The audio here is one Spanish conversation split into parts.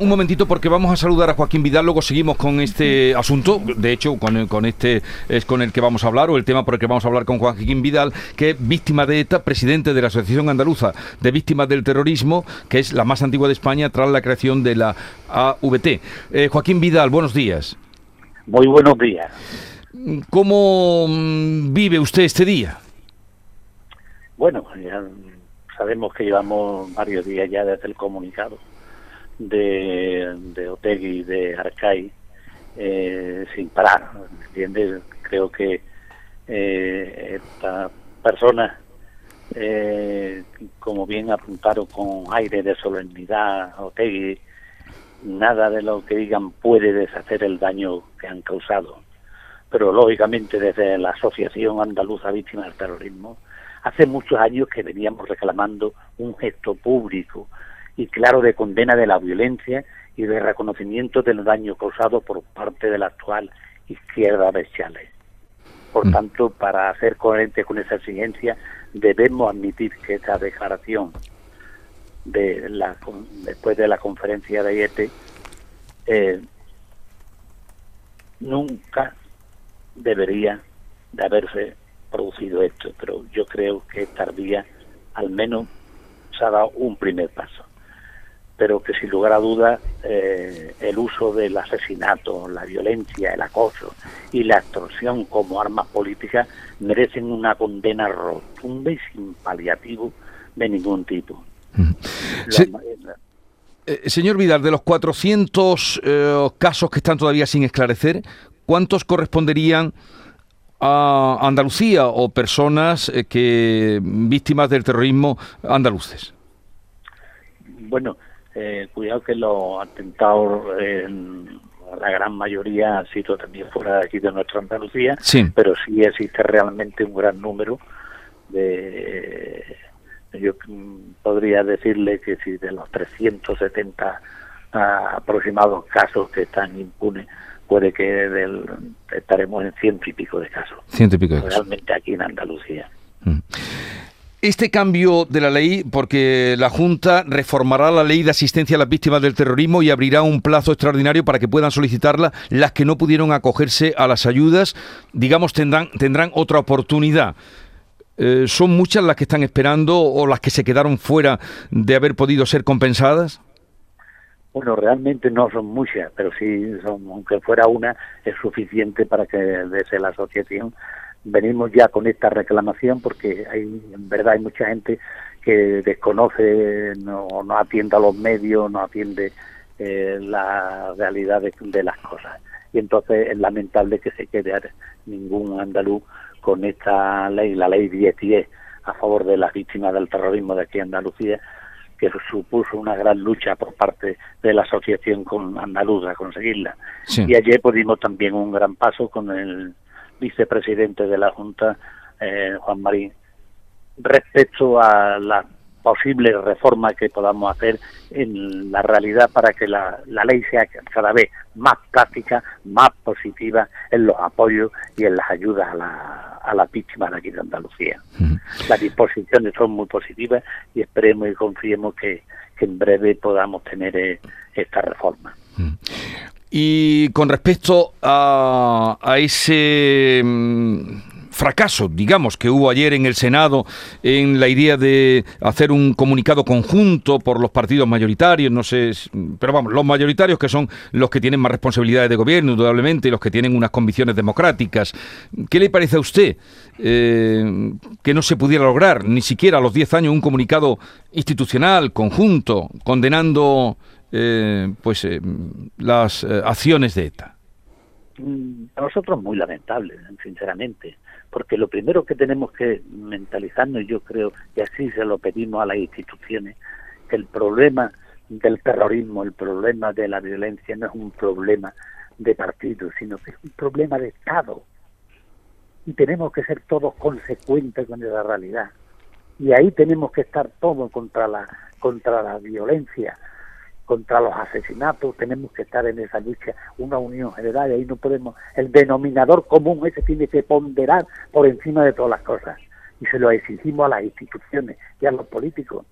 Un momentito porque vamos a saludar a Joaquín Vidal, luego seguimos con este asunto, de hecho con, con, este es con el que vamos a hablar o el tema por el que vamos a hablar con Joaquín Vidal, que es víctima de ETA, presidente de la Asociación Andaluza de Víctimas del Terrorismo, que es la más antigua de España tras la creación de la AVT. Eh, Joaquín Vidal, buenos días. Muy buenos días. ¿Cómo mm, vive usted este día? Bueno, ya sabemos que llevamos varios días ya desde el comunicado de, de Otegui de Arcai eh, sin parar, ¿entiendes? Creo que eh, esta persona, eh, como bien apuntaron con aire de solemnidad, Otegui, nada de lo que digan puede deshacer el daño que han causado. Pero lógicamente desde la Asociación Andaluza Víctimas del Terrorismo, hace muchos años que veníamos reclamando un gesto público y claro de condena de la violencia y de reconocimiento del daño causado por parte de la actual izquierda bestial. Por mm. tanto, para ser coherente con esa exigencia, debemos admitir que esta declaración de la, después de la conferencia de IET eh, nunca debería de haberse producido esto, pero yo creo que tardía al menos se ha dado un primer paso pero que sin lugar a dudas eh, el uso del asesinato, la violencia, el acoso y la extorsión como armas políticas merecen una condena rotunda y sin paliativo de ningún tipo. Eh, señor Vidal, de los 400 eh, casos que están todavía sin esclarecer, ¿cuántos corresponderían a Andalucía o personas que víctimas del terrorismo andaluces? Bueno, eh, cuidado que los atentados, la gran mayoría han sido también fuera de aquí de nuestra Andalucía, pero sí existe realmente un gran número de... Yo podría decirle que si de los 370 aproximados casos que están impunes, puede que del, estaremos en ciento y pico de casos. Ciento y pico de casos. Realmente aquí en Andalucía. Mm. Este cambio de la ley, porque la Junta reformará la ley de asistencia a las víctimas del terrorismo y abrirá un plazo extraordinario para que puedan solicitarla las que no pudieron acogerse a las ayudas, digamos, tendrán, tendrán otra oportunidad. Eh, ¿Son muchas las que están esperando o las que se quedaron fuera de haber podido ser compensadas? Bueno, realmente no son muchas, pero sí, son, aunque fuera una, es suficiente para que desde la asociación venimos ya con esta reclamación porque hay, en verdad hay mucha gente que desconoce, no, no atiende a los medios, no atiende eh, la realidad de, las cosas. Y entonces es lamentable que se quede ningún andaluz con esta ley, la ley 10 a favor de las víctimas del terrorismo de aquí en Andalucía, que supuso una gran lucha por parte de la asociación con andaluza a conseguirla. Y ayer pudimos también un gran paso con el vicepresidente de la Junta, eh, Juan Marín, respecto a la posible reforma que podamos hacer en la realidad para que la, ley sea cada vez más práctica, más positiva en los apoyos y en las ayudas a, la, a las víctimas de aquí de Andalucía. Las disposiciones son muy positivas y esperemos y confiemos que, en breve podamos tener eh, esta reforma. Y con respecto a, ese mm, fracaso, digamos, que hubo ayer en el Senado en la idea de hacer un comunicado conjunto por los partidos mayoritarios, no sé, pero vamos, los mayoritarios que son los que tienen más responsabilidades de gobierno, indudablemente, y los que tienen unas convicciones democráticas. ¿Qué le parece a usted eh, que no se pudiera lograr ni siquiera a los 10 años un comunicado institucional, conjunto, condenando eh, pues eh, las eh, acciones de ETA? Mm, a nosotros muy lamentable, sinceramente, porque lo primero que tenemos que mentalizarnos, y yo creo que así se lo pedimos a las instituciones, que el problema del terrorismo, el problema de la violencia no es un problema de partido, sino que es un problema de Estado. Y tenemos que ser todos consecuentes con la realidad. Y ahí tenemos que estar todos contra la, contra la violencia, contra los asesinatos, tenemos que estar en esa lucha, una unión general, y ahí no podemos, el denominador común ese tiene que ponderar por encima de todas las cosas, y se lo exigimos a las instituciones y a los políticos,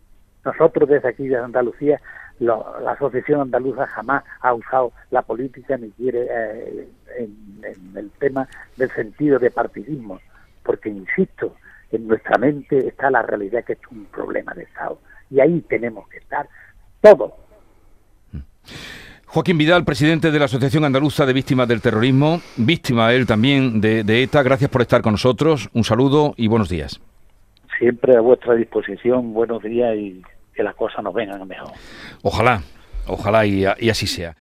Nosotros desde aquí de Andalucía, la Asociación Andaluza jamás ha usado la política ni quiere eh, en el tema del sentido de partidismo, porque insisto, en nuestra mente está la realidad que es un problema de Estado. Y ahí tenemos que estar todos. Joaquín Vidal, presidente de la Asociación Andaluza de Víctimas del Terrorismo, víctima él también de, de ETA, gracias por estar con nosotros. Un saludo y buenos días. Siempre a vuestra disposición, buenos días y que las cosas nos vengan mejor. Ojalá, ojalá y, y así sea.